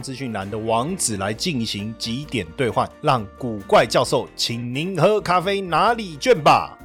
资讯栏的网址来进行几点兑换，让古怪教授请您喝咖啡拿礼券吧。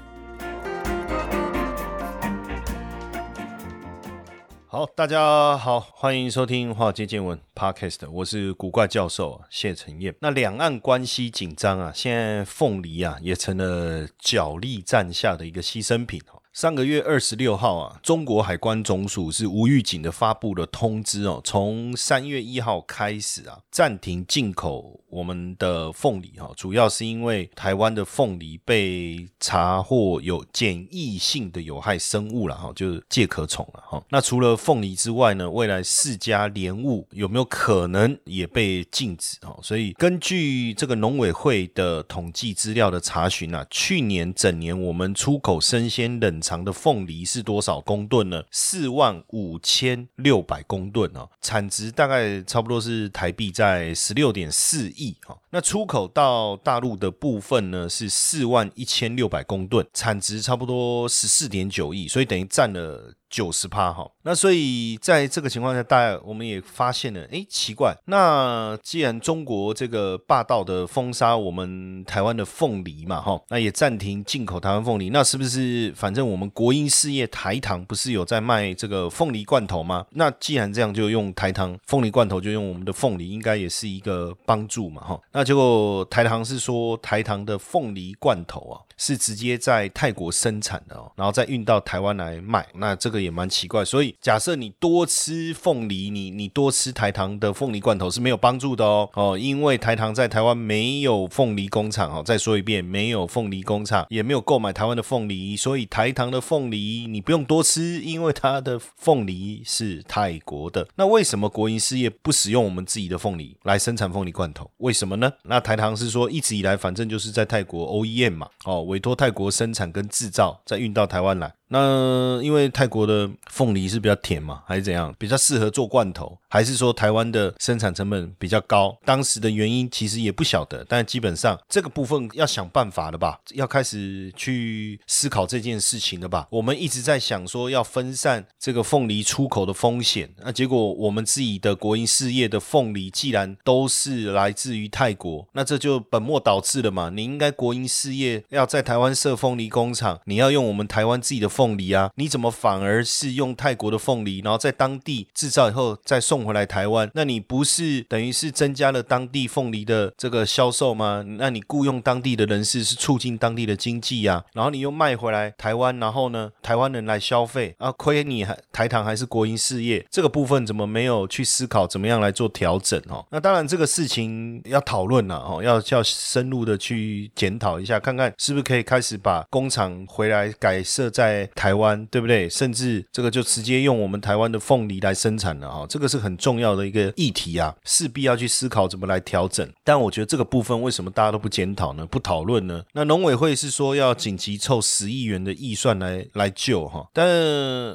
好，大家好，欢迎收听《华尔街见闻》Podcast，我是古怪教授谢承彦。那两岸关系紧张啊，现在凤梨啊也成了角力战下的一个牺牲品哦。上个月二十六号啊，中国海关总署是无预警的发布了通知哦，从三月一号开始啊，暂停进口我们的凤梨哈，主要是因为台湾的凤梨被查获有检疫性的有害生物了哈，就是介壳虫了哈。那除了凤梨之外呢，未来四家莲雾有没有可能也被禁止哈？所以根据这个农委会的统计资料的查询啊，去年整年我们出口生鲜冷藏的凤梨是多少公吨呢？四万五千六百公吨哦，产值大概差不多是台币在十六点四亿哈。那出口到大陆的部分呢是四万一千六百公吨，产值差不多十四点九亿，所以等于占了。九十趴哈，那所以在这个情况下，大家我们也发现了，哎，奇怪，那既然中国这个霸道的封杀我们台湾的凤梨嘛，哈，那也暂停进口台湾凤梨，那是不是反正我们国营事业台糖不是有在卖这个凤梨罐头吗？那既然这样，就用台糖凤梨罐头，就用我们的凤梨，应该也是一个帮助嘛，哈。那结果台糖是说台糖的凤梨罐头啊，是直接在泰国生产的哦，然后再运到台湾来卖，那这个。也蛮奇怪，所以假设你多吃凤梨，你你多吃台糖的凤梨罐头是没有帮助的哦哦，因为台糖在台湾没有凤梨工厂哦。再说一遍，没有凤梨工厂，也没有购买台湾的凤梨，所以台糖的凤梨你不用多吃，因为它的凤梨是泰国的。那为什么国营事业不使用我们自己的凤梨来生产凤梨罐头？为什么呢？那台糖是说一直以来反正就是在泰国 OEM 嘛哦，委托泰国生产跟制造，再运到台湾来。那因为泰国的凤梨是比较甜嘛，还是怎样？比较适合做罐头，还是说台湾的生产成本比较高？当时的原因其实也不晓得，但基本上这个部分要想办法了吧？要开始去思考这件事情了吧？我们一直在想说要分散这个凤梨出口的风险，那结果我们自己的国营事业的凤梨既然都是来自于泰国，那这就本末倒置了嘛？你应该国营事业要在台湾设凤梨工厂，你要用我们台湾自己的。凤梨啊，你怎么反而是用泰国的凤梨，然后在当地制造以后再送回来台湾？那你不是等于是增加了当地凤梨的这个销售吗？那你雇佣当地的人士是促进当地的经济呀，然后你又卖回来台湾，然后呢，台湾人来消费啊，亏你还台糖还是国营事业，这个部分怎么没有去思考怎么样来做调整哦？那当然这个事情要讨论了哦，要要深入的去检讨一下，看看是不是可以开始把工厂回来改设在。台湾对不对？甚至这个就直接用我们台湾的凤梨来生产了哈，这个是很重要的一个议题啊，势必要去思考怎么来调整。但我觉得这个部分为什么大家都不检讨呢？不讨论呢？那农委会是说要紧急凑十亿元的预算来来救哈，但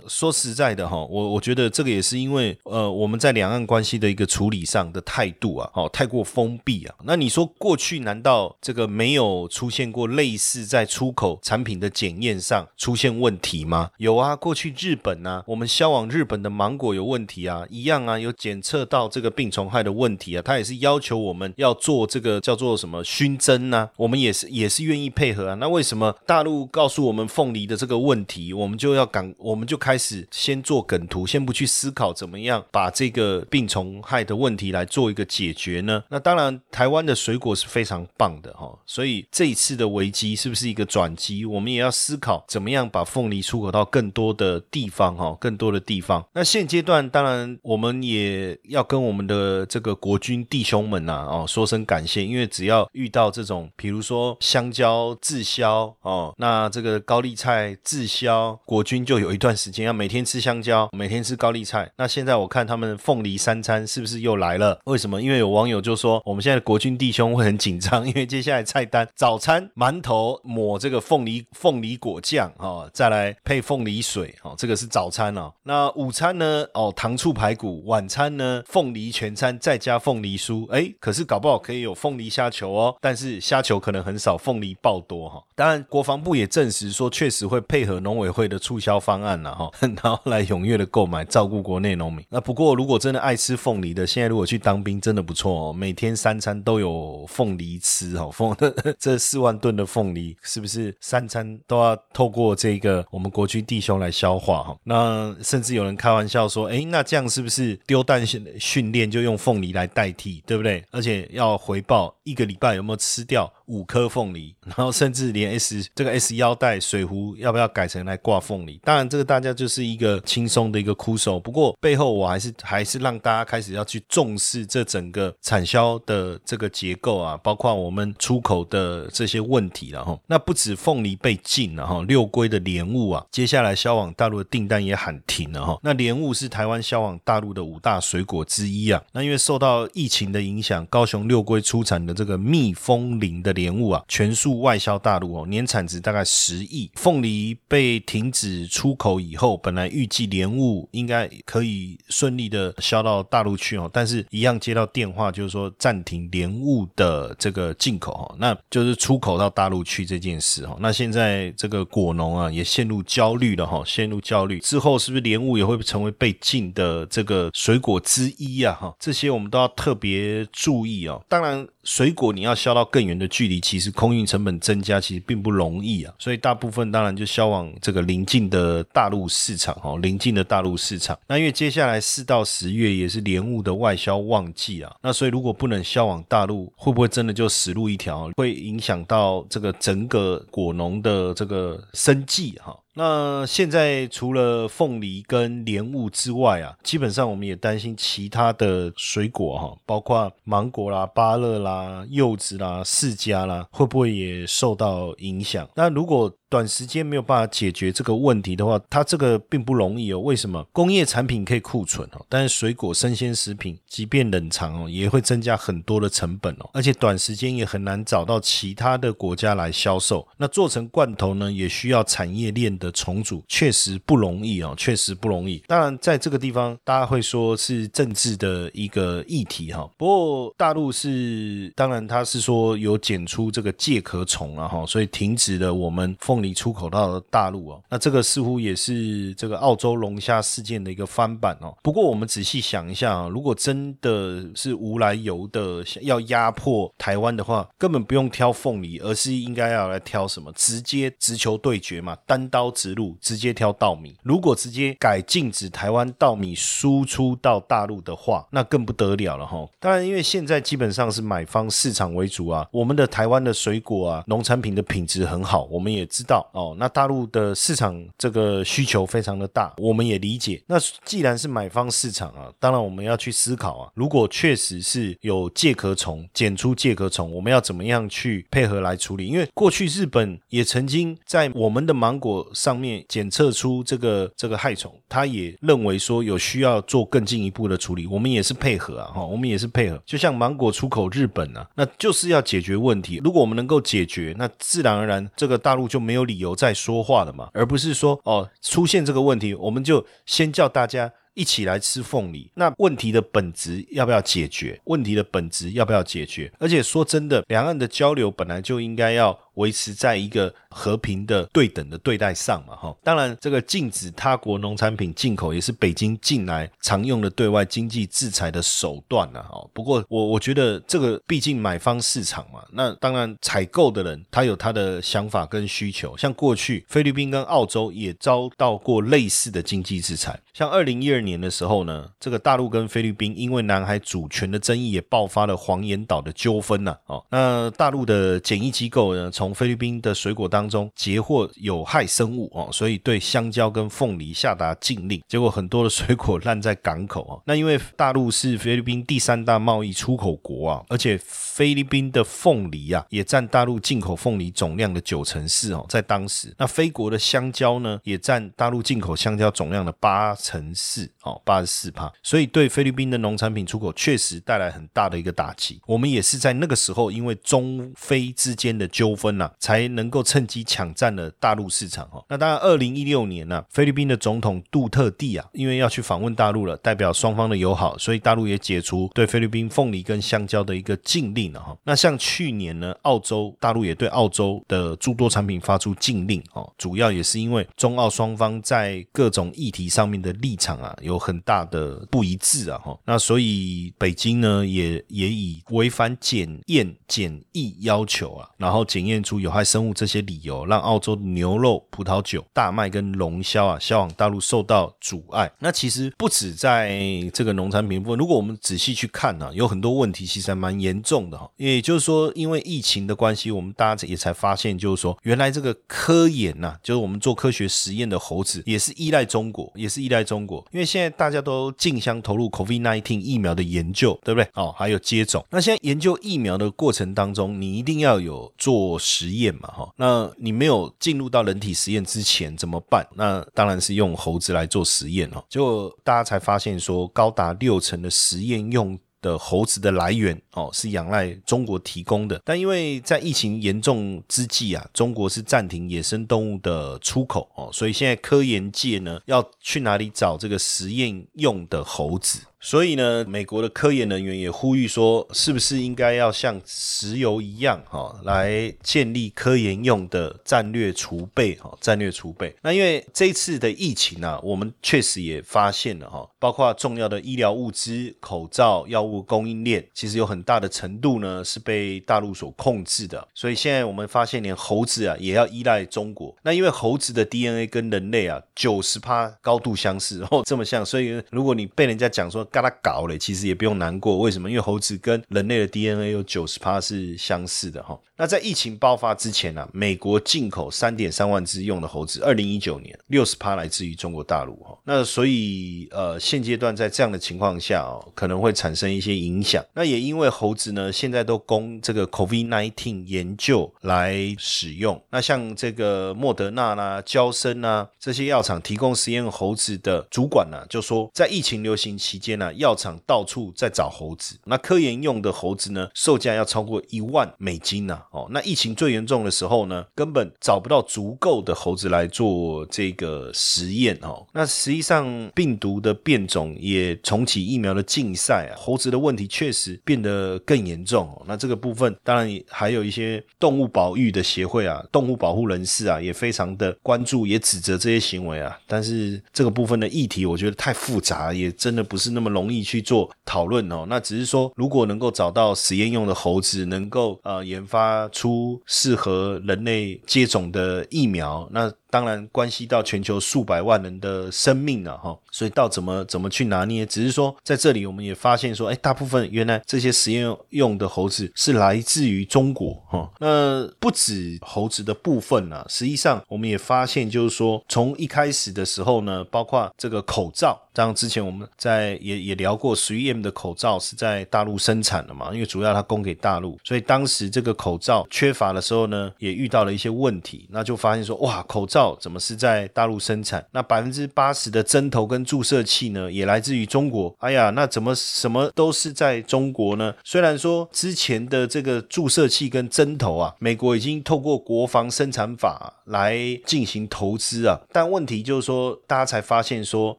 说实在的哈，我我觉得这个也是因为呃我们在两岸关系的一个处理上的态度啊，哦太过封闭啊。那你说过去难道这个没有出现过类似在出口产品的检验上出现问？题吗？有啊，过去日本呢，我们销往日本的芒果有问题啊，一样啊，有检测到这个病虫害的问题啊，他也是要求我们要做这个叫做什么熏蒸呢？我们也是也是愿意配合啊。那为什么大陆告诉我们凤梨的这个问题，我们就要赶，我们就开始先做梗图，先不去思考怎么样把这个病虫害的问题来做一个解决呢？那当然，台湾的水果是非常棒的哈，所以这一次的危机是不是一个转机？我们也要思考怎么样把凤凤梨出口到更多的地方哈，更多的地方。那现阶段当然我们也要跟我们的这个国军弟兄们呐哦说声感谢，因为只要遇到这种，比如说香蕉滞销哦，那这个高丽菜滞销，国军就有一段时间要每天吃香蕉，每天吃高丽菜。那现在我看他们凤梨三餐是不是又来了？为什么？因为有网友就说，我们现在的国军弟兄会很紧张，因为接下来菜单早餐馒头抹这个凤梨凤梨果酱哦，再来配凤梨水哦，这个是早餐哦。那午餐呢？哦，糖醋排骨。晚餐呢？凤梨全餐再加凤梨酥。哎，可是搞不好可以有凤梨虾球哦，但是虾球可能很少，凤梨爆多哈。当然，国防部也证实说，确实会配合农委会的促销方案了哈，然后来踊跃的购买，照顾国内农民。那不过，如果真的爱吃凤梨的，现在如果去当兵，真的不错哦，每天三餐都有凤梨吃哦，凤 这四万吨的凤梨，是不是三餐都要透过这个我们国军弟兄来消化哈？那甚至有人开玩笑说，哎，那这样是不是丢弹训训练就用凤梨来代替，对不对？而且要回报一个礼拜有没有吃掉？五颗凤梨，然后甚至连 S 这个 S 腰带水壶要不要改成来挂凤梨？当然，这个大家就是一个轻松的一个哭手。不过背后我还是还是让大家开始要去重视这整个产销的这个结构啊，包括我们出口的这些问题了哈。那不止凤梨被禁了哈，六龟的莲雾啊，接下来销往大陆的订单也喊停了哈。那莲雾是台湾销往大陆的五大水果之一啊。那因为受到疫情的影响，高雄六龟出产的这个蜜蜂林的莲雾啊，全数外销大陆哦，年产值大概十亿。凤梨被停止出口以后，本来预计莲雾应该可以顺利的销到大陆去哦，但是一样接到电话，就是说暂停莲雾的这个进口哈，那就是出口到大陆去这件事哈。那现在这个果农啊也陷入焦虑了哈，陷入焦虑之后，是不是莲雾也会成为被禁的这个水果之一啊？哈，这些我们都要特别注意哦。当然。水果你要销到更远的距离，其实空运成本增加，其实并不容易啊。所以大部分当然就销往这个邻近的大陆市场哦，邻近的大陆市场。那因为接下来四到十月也是莲雾的外销旺季啊，那所以如果不能销往大陆，会不会真的就死路一条，会影响到这个整个果农的这个生计哈？那现在除了凤梨跟莲雾之外啊，基本上我们也担心其他的水果哈，包括芒果啦、芭乐啦、柚子啦、释迦啦，会不会也受到影响？那如果短时间没有办法解决这个问题的话，它这个并不容易哦。为什么？工业产品可以库存哦，但是水果、生鲜食品即便冷藏哦，也会增加很多的成本哦，而且短时间也很难找到其他的国家来销售。那做成罐头呢，也需要产业链的重组，确实不容易哦，确实不容易。当然，在这个地方，大家会说是政治的一个议题哈。不过大陆是，当然他是说有检出这个介壳虫了哈，所以停止了我们凤。你出口到大陆哦，那这个似乎也是这个澳洲龙虾事件的一个翻版哦。不过我们仔细想一下啊，如果真的是无来由的要压迫台湾的话，根本不用挑凤梨，而是应该要来挑什么？直接直球对决嘛，单刀直入，直接挑稻米。如果直接改禁止台湾稻米输出到大陆的话，那更不得了了哈。当然，因为现在基本上是买方市场为主啊，我们的台湾的水果啊，农产品的品质很好，我们也知。到哦，那大陆的市场这个需求非常的大，我们也理解。那既然是买方市场啊，当然我们要去思考啊，如果确实是有介壳虫检出介壳虫，我们要怎么样去配合来处理？因为过去日本也曾经在我们的芒果上面检测出这个这个害虫，他也认为说有需要做更进一步的处理，我们也是配合啊，哈，我们也是配合。就像芒果出口日本啊，那就是要解决问题。如果我们能够解决，那自然而然这个大陆就没有。有理由在说话的嘛，而不是说哦出现这个问题，我们就先叫大家一起来吃凤梨。那问题的本质要不要解决？问题的本质要不要解决？而且说真的，两岸的交流本来就应该要。维持在一个和平的对等的对待上嘛，哈，当然这个禁止他国农产品进口也是北京近来常用的对外经济制裁的手段了，哈。不过我我觉得这个毕竟买方市场嘛，那当然采购的人他有他的想法跟需求，像过去菲律宾跟澳洲也遭到过类似的经济制裁，像二零一二年的时候呢，这个大陆跟菲律宾因为南海主权的争议也爆发了黄岩岛的纠纷呐，哦，那大陆的检疫机构呢？从菲律宾的水果当中截获有害生物哦，所以对香蕉跟凤梨下达禁令。结果很多的水果烂在港口啊。那因为大陆是菲律宾第三大贸易出口国啊，而且菲律宾的凤梨啊也占大陆进口凤梨总量的九成四哦，在当时，那菲国的香蕉呢也占大陆进口香蕉总量的八成四哦，八十四帕。所以对菲律宾的农产品出口确实带来很大的一个打击。我们也是在那个时候，因为中非之间的纠纷呐，才能够趁机抢占了大陆市场哦。那当然，二零一六年呢，菲律宾的总统杜特地啊，因为要去访问大陆了，代表双方的友好，所以大陆也解除对菲律宾凤梨跟香蕉的一个禁令了哈。那像去年呢，澳洲大陆也对澳洲的诸多产品发出禁令哦，主要也是因为中澳双方在各种议题上面的立场啊有很大的不一致啊哈。那所以北京呢也也以违反检验检疫要求啊，然后检验出有害生物这些理由，让澳洲牛肉、葡萄酒、大麦跟龙虾啊销往大陆受到阻碍。那其实不止在这个农产品部分，如果我们仔细去看呢，有很多问题其实还蛮严重的哈。也就是说，因为疫情的关系，我们大家也才发现，就是说原来这个科研呐，就是我们做科学实验的猴子也是依赖中国，也是依赖中国。因为现在大家都竞相投入 COVID-19 疫苗的研究，对不对？哦，还有接种。那现在研究疫苗的过程当中，你一定要有做实验嘛，哈。那你没有进入到人体实验之前怎么办？那当然是用猴子来做实验哦。结果大家才发现说，高达六成的实验用。的猴子的来源哦，是仰赖中国提供的，但因为在疫情严重之际啊，中国是暂停野生动物的出口哦，所以现在科研界呢要去哪里找这个实验用的猴子？所以呢，美国的科研人员也呼吁说，是不是应该要像石油一样，哈，来建立科研用的战略储备，哈，战略储备。那因为这次的疫情啊，我们确实也发现了，哈，包括重要的医疗物资、口罩、药物供应链，其实有很大的程度呢是被大陆所控制的。所以现在我们发现，连猴子啊也要依赖中国。那因为猴子的 DNA 跟人类啊九十趴高度相似，哦，这么像，所以如果你被人家讲说，跟他搞嘞，其实也不用难过。为什么？因为猴子跟人类的 DNA 有九十趴是相似的哈。那在疫情爆发之前呢，美国进口三点三万只用的猴子，二零一九年六十趴来自于中国大陆哈。那所以呃，现阶段在这样的情况下哦，可能会产生一些影响。那也因为猴子呢，现在都供这个 COVID-19 研究来使用。那像这个莫德纳啦、交生啊这些药厂提供实验猴子的主管呢，就说在疫情流行期间呢，药厂到处在找猴子。那科研用的猴子呢，售价要超过一万美金呢。哦，那疫情最严重的时候呢，根本找不到足够的猴子来做这个实验哦。那实际上病毒的变种也重启疫苗的竞赛啊，猴子的问题确实变得更严重。那这个部分当然还有一些动物保育的协会啊，动物保护人士啊，也非常的关注，也指责这些行为啊。但是这个部分的议题，我觉得太复杂，也真的不是那么容易去做讨论哦。那只是说，如果能够找到实验用的猴子，能够呃研发。出适合人类接种的疫苗，那。当然关系到全球数百万人的生命了哈，所以到怎么怎么去拿捏，只是说在这里我们也发现说，哎，大部分原来这些实验用的猴子是来自于中国哈。那不止猴子的部分呢，实际上我们也发现就是说，从一开始的时候呢，包括这个口罩，像之前我们在也也聊过，十一 M 的口罩是在大陆生产的嘛，因为主要它供给大陆，所以当时这个口罩缺乏的时候呢，也遇到了一些问题，那就发现说，哇，口罩。怎么是在大陆生产？那百分之八十的针头跟注射器呢，也来自于中国。哎呀，那怎么什么都是在中国呢？虽然说之前的这个注射器跟针头啊，美国已经透过国防生产法来进行投资啊，但问题就是说，大家才发现说，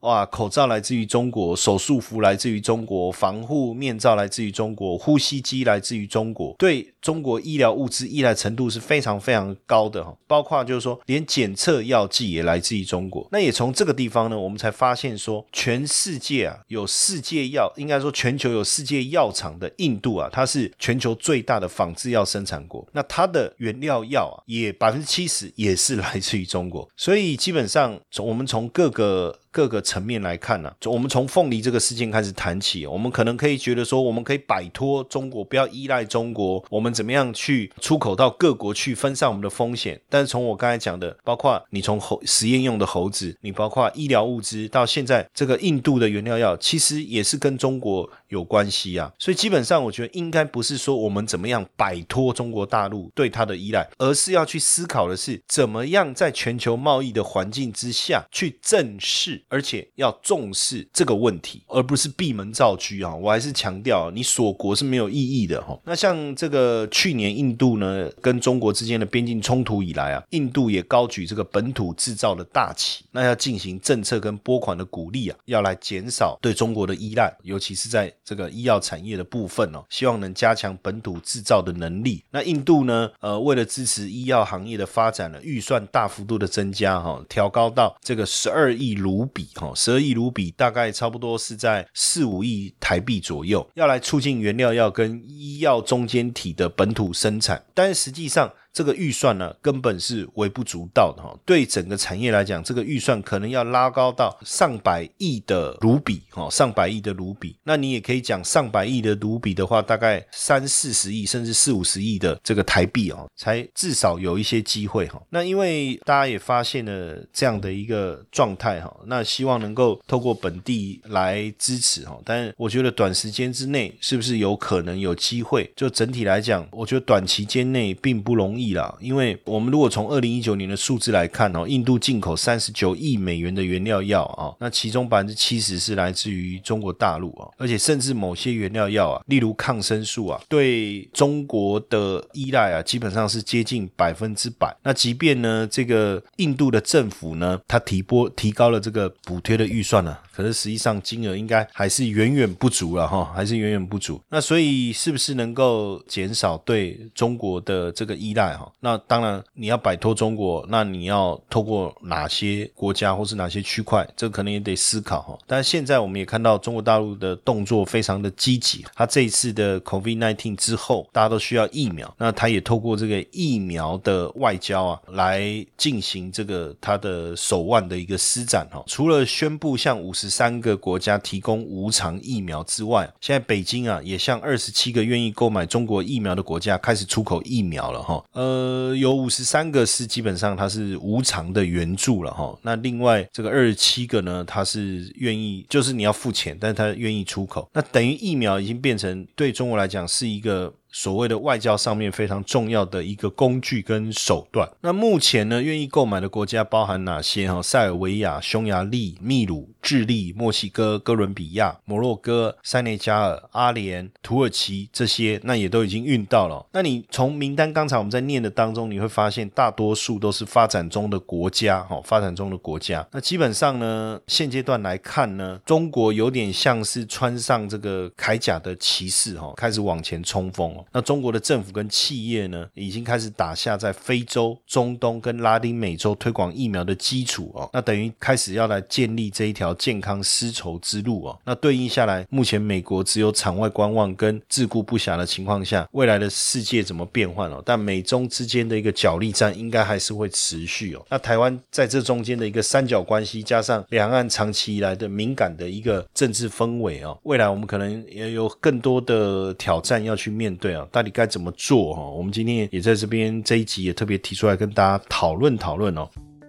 哇，口罩来自于中国，手术服来自于中国，防护面罩来自于中国，呼吸机来自于中国，对中国医疗物资依赖程度是非常非常高的哈，包括就是说连检测。药剂也来自于中国，那也从这个地方呢，我们才发现说，全世界啊有世界药，应该说全球有世界药厂的印度啊，它是全球最大的仿制药生产国，那它的原料药啊，也百分之七十也是来自于中国，所以基本上从我们从各个各个层面来看呢，我们从凤梨这个事件开始谈起，我们可能可以觉得说，我们可以摆脱中国，不要依赖中国，我们怎么样去出口到各国去分散我们的风险？但是从我刚才讲的，包括你从猴实验用的猴子，你包括医疗物资，到现在这个印度的原料药，其实也是跟中国有关系啊。所以基本上，我觉得应该不是说我们怎么样摆脱中国大陆对它的依赖，而是要去思考的是怎么样在全球贸易的环境之下去正视，而且要重视这个问题，而不是闭门造车啊！我还是强调，你锁国是没有意义的哈。那像这个去年印度呢跟中国之间的边境冲突以来啊，印度也高举这个本土制造的大旗，那要进行政策跟拨款的鼓励啊，要来减少对中国的依赖，尤其是在这个医药产业的部分哦，希望能加强本土制造的能力。那印度呢，呃，为了支持医药行业的发展呢，预算大幅度的增加哈，调高到这个十二亿卢比哈，十二亿卢比大概差不多是在四五亿台币左右，要来促进原料药跟医药中间体的本土生产，但是实际上。这个预算呢，根本是微不足道的哈。对整个产业来讲，这个预算可能要拉高到上百亿的卢比哈，上百亿的卢比。那你也可以讲，上百亿的卢比的话，大概三四十亿甚至四五十亿的这个台币哦，才至少有一些机会哈。那因为大家也发现了这样的一个状态哈，那希望能够透过本地来支持哈。但是我觉得短时间之内是不是有可能有机会？就整体来讲，我觉得短期间内并不容易。亿啦，因为我们如果从二零一九年的数字来看哦，印度进口三十九亿美元的原料药啊，那其中百分之七十是来自于中国大陆啊，而且甚至某些原料药啊，例如抗生素啊，对中国的依赖啊，基本上是接近百分之百。那即便呢，这个印度的政府呢，它提拨提高了这个补贴的预算呢。可是实际上金额应该还是远远不足了哈，还是远远不足。那所以是不是能够减少对中国的这个依赖那当然你要摆脱中国，那你要透过哪些国家或是哪些区块，这可能也得思考哈。但是现在我们也看到中国大陆的动作非常的积极，他这一次的 COVID-19 之后，大家都需要疫苗，那他也透过这个疫苗的外交啊，来进行这个他的手腕的一个施展哈。除了宣布向五十三个国家提供无偿疫苗之外，现在北京啊也向二十七个愿意购买中国疫苗的国家开始出口疫苗了哈。呃，有五十三个是基本上它是无偿的援助了哈。那另外这个二十七个呢，它是愿意，就是你要付钱，但是它愿意出口。那等于疫苗已经变成对中国来讲是一个。所谓的外交上面非常重要的一个工具跟手段。那目前呢，愿意购买的国家包含哪些？哈，塞尔维亚、匈牙利、秘鲁、智利、墨西哥、哥伦比亚、摩洛哥、塞内加尔、阿联、土耳其这些，那也都已经运到了。那你从名单刚才我们在念的当中，你会发现大多数都是发展中的国家，哈，发展中的国家。那基本上呢，现阶段来看呢，中国有点像是穿上这个铠甲的骑士，哈，开始往前冲锋。那中国的政府跟企业呢，已经开始打下在非洲、中东跟拉丁美洲推广疫苗的基础哦。那等于开始要来建立这一条健康丝绸之路哦。那对应下来，目前美国只有场外观望跟自顾不暇的情况下，未来的世界怎么变换哦？但美中之间的一个角力战应该还是会持续哦。那台湾在这中间的一个三角关系，加上两岸长期以来的敏感的一个政治氛围哦，未来我们可能也有更多的挑战要去面对。对啊，到底该怎么做哈？我们今天也在这边这一集也特别提出来跟大家讨论讨论哦。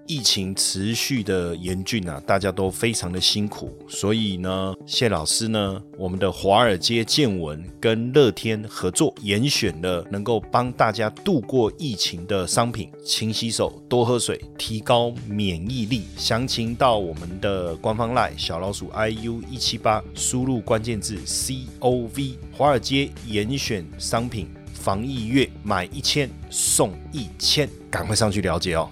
疫情持续的严峻啊，大家都非常的辛苦，所以呢，谢老师呢，我们的华尔街见闻跟乐天合作，严选了能够帮大家度过疫情的商品，勤洗手，多喝水，提高免疫力。详情到我们的官方 line 小老鼠 iu 一七八，输入关键字 cov。华尔街严选商品，防疫月买一千送一千，赶快上去了解哦。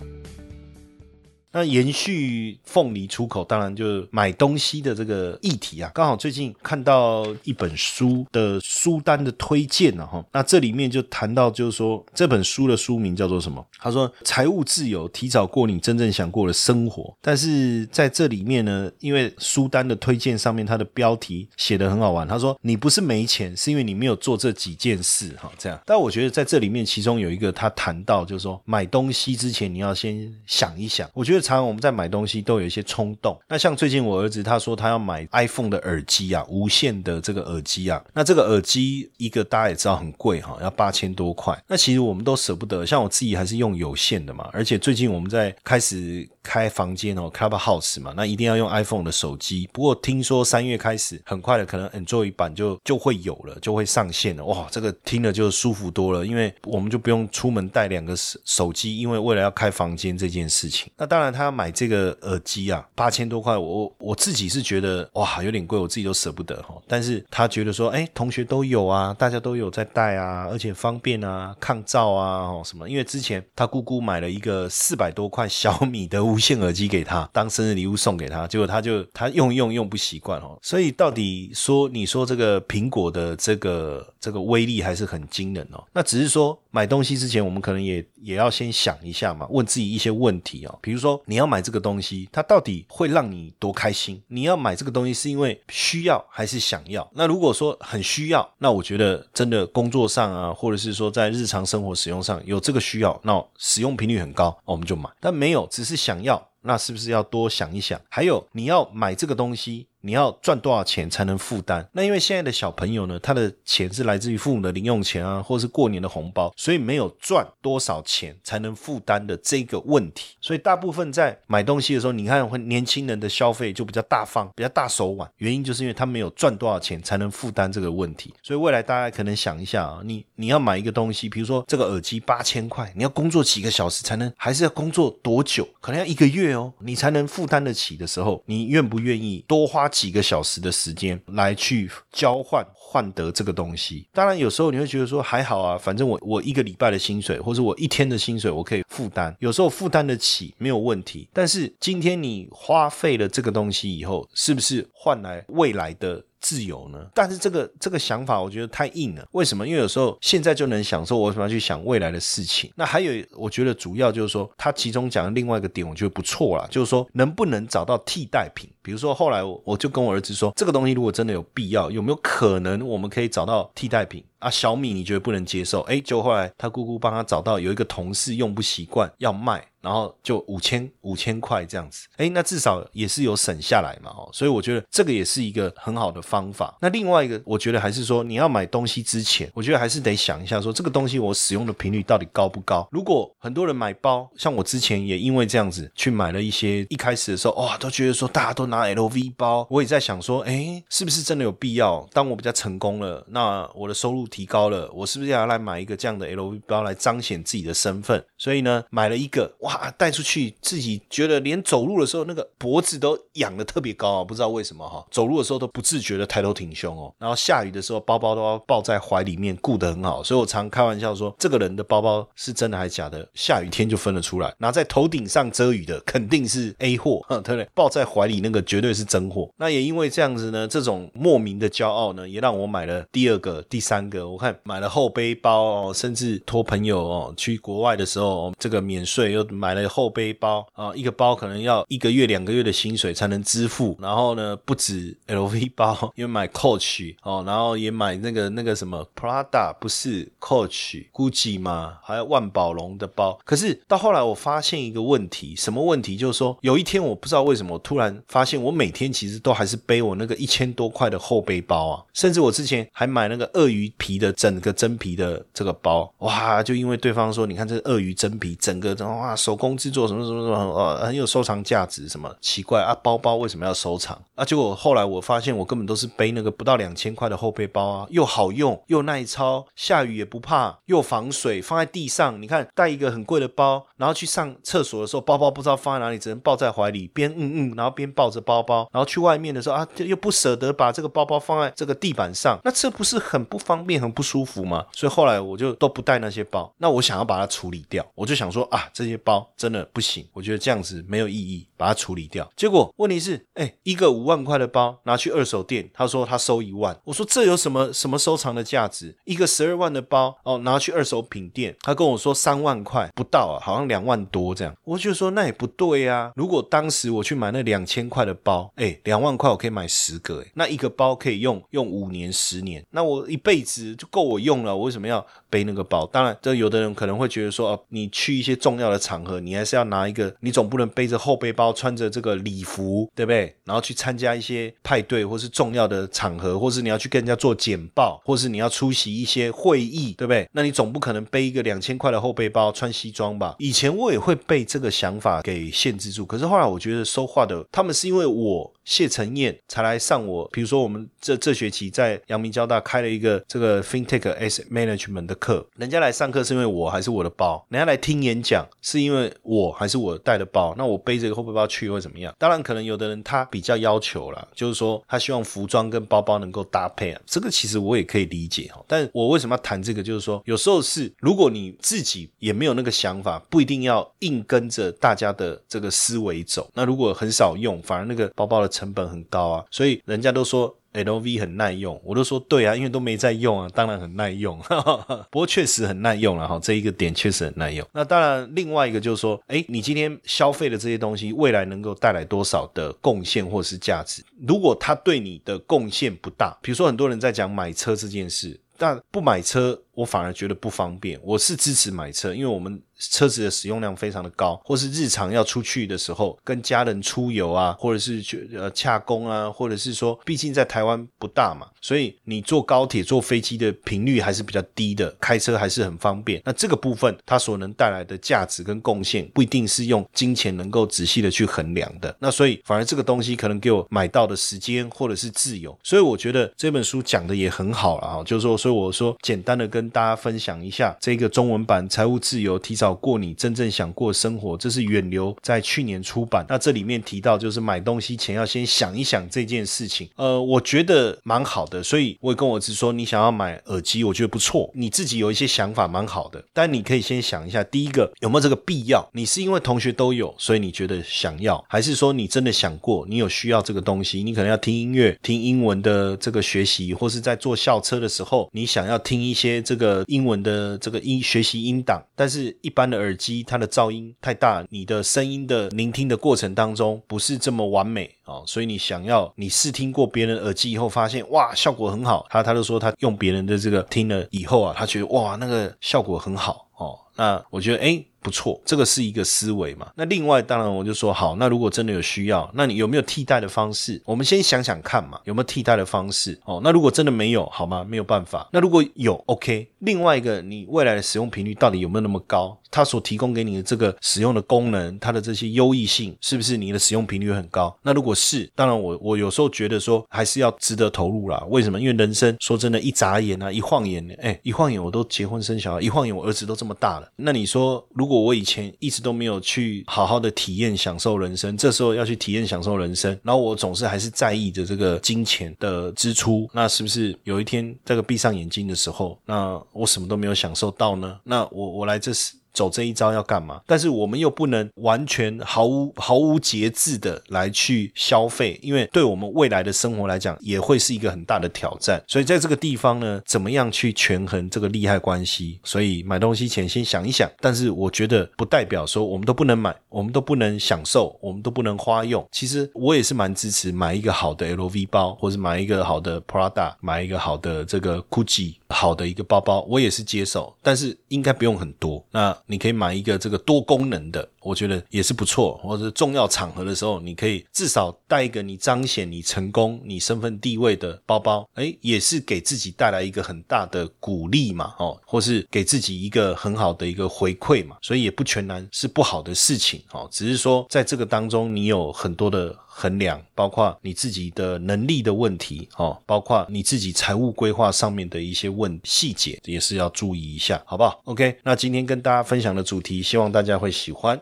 那延续凤梨出口，当然就是买东西的这个议题啊。刚好最近看到一本书的书单的推荐了哈。那这里面就谈到，就是说这本书的书名叫做什么？他说：“财务自由，提早过你真正想过的生活。”但是在这里面呢，因为书单的推荐上面，它的标题写的很好玩。他说：“你不是没钱，是因为你没有做这几件事。”哈，这样。但我觉得在这里面，其中有一个他谈到，就是说买东西之前你要先想一想。我觉得。常我们在买东西都有一些冲动。那像最近我儿子他说他要买 iPhone 的耳机啊，无线的这个耳机啊，那这个耳机一个大家也知道很贵哈，要八千多块。那其实我们都舍不得，像我自己还是用有线的嘛。而且最近我们在开始开房间哦，Clubhouse 嘛，那一定要用 iPhone 的手机。不过听说三月开始，很快的可能 Android 版就就会有了，就会上线了。哇，这个听了就舒服多了，因为我们就不用出门带两个手手机，因为为了要开房间这件事情。那当然他要买这个耳机啊，八千多块，我我自己是觉得哇有点贵，我自己都舍不得哈。但是他觉得说，哎，同学都有啊，大家都有在戴啊，而且方便啊，抗噪啊，哦什么？因为之前他姑姑买了一个四百多块小米的无线耳机给他当生日礼物送给他，结果他就他用用用不习惯哦。所以到底说你说这个苹果的这个这个威力还是很惊人哦。那只是说买东西之前，我们可能也也要先想一下嘛，问自己一些问题哦。比如说你要买这个东西，它到底会让你多开心？你要买这个东西是因为需要还是想要？那如果说很需要，那我觉得真的工作上啊，或者是说在日常生活使用上有这个需要，那使用频率很高，我们就买。但没有，只是想要，那是不是要多想一想？还有你要买这个东西。你要赚多少钱才能负担？那因为现在的小朋友呢，他的钱是来自于父母的零用钱啊，或是过年的红包，所以没有赚多少钱才能负担的这个问题。所以大部分在买东西的时候，你看会年轻人的消费就比较大方，比较大手腕，原因就是因为他没有赚多少钱才能负担这个问题。所以未来大家可能想一下啊，你你要买一个东西，比如说这个耳机八千块，你要工作几个小时才能，还是要工作多久？可能要一个月哦，你才能负担得起的时候，你愿不愿意多花？几个小时的时间来去交换换得这个东西，当然有时候你会觉得说还好啊，反正我我一个礼拜的薪水或者我一天的薪水我可以负担，有时候负担得起没有问题。但是今天你花费了这个东西以后，是不是换来未来的？自由呢？但是这个这个想法我觉得太硬了。为什么？因为有时候现在就能享受，我为什么要去想未来的事情？那还有，我觉得主要就是说，他其中讲的另外一个点，我觉得不错啦，就是说能不能找到替代品？比如说后来我我就跟我儿子说，这个东西如果真的有必要，有没有可能我们可以找到替代品？啊，小米你觉得不能接受？哎，就后来他姑姑帮他找到有一个同事用不习惯要卖，然后就五千五千块这样子。哎，那至少也是有省下来嘛，哦，所以我觉得这个也是一个很好的方法。那另外一个，我觉得还是说你要买东西之前，我觉得还是得想一下，说这个东西我使用的频率到底高不高？如果很多人买包，像我之前也因为这样子去买了一些，一开始的时候哇，都觉得说大家都拿 LV 包，我也在想说，哎，是不是真的有必要？当我比较成功了，那我的收入。提高了，我是不是要来买一个这样的 LV 包来彰显自己的身份？所以呢，买了一个，哇，啊带出去自己觉得连走路的时候那个脖子都仰的特别高啊，不知道为什么哈，走路的时候都不自觉的抬头挺胸哦。然后下雨的时候，包包都要抱在怀里面，顾得很好。所以我常开玩笑说，这个人的包包是真的还是假的？下雨天就分得出来，拿在头顶上遮雨的肯定是 A 货，对不对？抱在怀里那个绝对是真货。那也因为这样子呢，这种莫名的骄傲呢，也让我买了第二个、第三个。我看买了后背包哦，甚至托朋友哦去国外的时候，这个免税又买买了后背包啊，一个包可能要一个月两个月的薪水才能支付。然后呢，不止 LV 包，又买 Coach 哦，然后也买那个那个什么 Prada，不是 Coach，Gucci 吗？还有万宝龙的包。可是到后来我发现一个问题，什么问题？就是说有一天我不知道为什么，我突然发现我每天其实都还是背我那个一千多块的后背包啊，甚至我之前还买那个鳄鱼皮。的整个真皮的这个包，哇！就因为对方说，你看这鳄鱼真皮，整个哇手工制作什么什么什么，呃，很有收藏价值。什么奇怪啊？包包为什么要收藏？啊！结果后来我发现，我根本都是背那个不到两千块的后背包啊，又好用又耐操，下雨也不怕，又防水，放在地上。你看带一个很贵的包，然后去上厕所的时候，包包不知道放在哪里，只能抱在怀里，边嗯嗯，然后边抱着包包，然后去外面的时候啊，又不舍得把这个包包放在这个地板上，那这不是很不方便？很不舒服吗？所以后来我就都不带那些包。那我想要把它处理掉，我就想说啊，这些包真的不行，我觉得这样子没有意义，把它处理掉。结果问题是，哎，一个五万块的包拿去二手店，他说他收一万，我说这有什么什么收藏的价值？一个十二万的包哦，拿去二手品店，他跟我说三万块不到啊，好像两万多这样。我就说那也不对呀。如果当时我去买那两千块的包，哎，两万块我可以买十个，哎，那一个包可以用用五年十年，那我一辈子。就够我用了，我为什么要背那个包？当然，这有的人可能会觉得说，哦，你去一些重要的场，你还是要拿一个，你总不能背着后背包，穿着这个礼服，对不对？然后去参加一些派对或是重要的场合，或是你要去跟人家做简报，或是你要出席一些会议，对不对？那你总不可能背一个两千块的后背包，穿西装吧？以前我也会被这个想法给限制住，可是后来我觉得说话的他们是因为我。谢承彦才来上我，比如说我们这这学期在阳明交大开了一个这个 FinTech S Management 的课，人家来上课是因为我还是我的包，人家来听演讲是因为我还是我带的包，那我背着个后背包去会怎么样？当然可能有的人他比较要求了，就是说他希望服装跟包包能够搭配啊，这个其实我也可以理解哈。但我为什么要谈这个？就是说有时候是如果你自己也没有那个想法，不一定要硬跟着大家的这个思维走。那如果很少用，反而那个包包的。成本很高啊，所以人家都说 L V 很耐用，我都说对啊，因为都没在用啊，当然很耐用。不过确实很耐用了哈，这一个点确实很耐用。那当然，另外一个就是说，哎，你今天消费的这些东西，未来能够带来多少的贡献或是价值？如果它对你的贡献不大，比如说很多人在讲买车这件事，但不买车，我反而觉得不方便。我是支持买车，因为我们。车子的使用量非常的高，或是日常要出去的时候，跟家人出游啊，或者是去呃洽工啊，或者是说，毕竟在台湾不大嘛，所以你坐高铁、坐飞机的频率还是比较低的，开车还是很方便。那这个部分它所能带来的价值跟贡献，不一定是用金钱能够仔细的去衡量的。那所以反而这个东西可能给我买到的时间或者是自由，所以我觉得这本书讲的也很好了啊，就是说，所以我说简单的跟大家分享一下这个中文版《财务自由提早》。过你真正想过生活，这是远流在去年出版。那这里面提到，就是买东西前要先想一想这件事情。呃，我觉得蛮好的，所以我也跟我儿子说，你想要买耳机，我觉得不错。你自己有一些想法，蛮好的。但你可以先想一下，第一个有没有这个必要？你是因为同学都有，所以你觉得想要，还是说你真的想过，你有需要这个东西？你可能要听音乐、听英文的这个学习，或是在坐校车的时候，你想要听一些这这个英文的这个音学习音档，但是一般。的耳机它的噪音太大，你的声音的聆听的过程当中不是这么完美哦，所以你想要你试听过别人耳机以后，发现哇效果很好，他他就说他用别人的这个听了以后啊，他觉得哇那个效果很好哦，那我觉得哎。不错，这个是一个思维嘛。那另外，当然我就说好，那如果真的有需要，那你有没有替代的方式？我们先想想看嘛，有没有替代的方式？哦，那如果真的没有，好吗？没有办法。那如果有，OK。另外一个，你未来的使用频率到底有没有那么高？它所提供给你的这个使用的功能，它的这些优异性，是不是你的使用频率很高？那如果是，当然我我有时候觉得说还是要值得投入啦。为什么？因为人生说真的，一眨眼啊，一晃眼，哎，一晃眼我都结婚生小孩，一晃眼我儿子都这么么大了。那你说如果我以前一直都没有去好好的体验享受人生，这时候要去体验享受人生，然后我总是还是在意着这个金钱的支出，那是不是有一天这个闭上眼睛的时候，那我什么都没有享受到呢？那我我来这是。走这一招要干嘛？但是我们又不能完全毫无毫无节制的来去消费，因为对我们未来的生活来讲，也会是一个很大的挑战。所以在这个地方呢，怎么样去权衡这个利害关系？所以买东西前先想一想。但是我觉得不代表说我们都不能买，我们都不能享受，我们都不能花用。其实我也是蛮支持买一个好的 LV 包，或者买一个好的 Prada，买一个好的这个 Gucci 好的一个包包，我也是接受。但是应该不用很多。那你可以买一个这个多功能的，我觉得也是不错。或者重要场合的时候，你可以至少带一个你彰显你成功、你身份地位的包包，哎，也是给自己带来一个很大的鼓励嘛，哦，或是给自己一个很好的一个回馈嘛。所以也不全然是不好的事情，哦，只是说在这个当中，你有很多的。衡量包括你自己的能力的问题哦，包括你自己财务规划上面的一些问细节，也是要注意一下，好不好？OK，那今天跟大家分享的主题，希望大家会喜欢，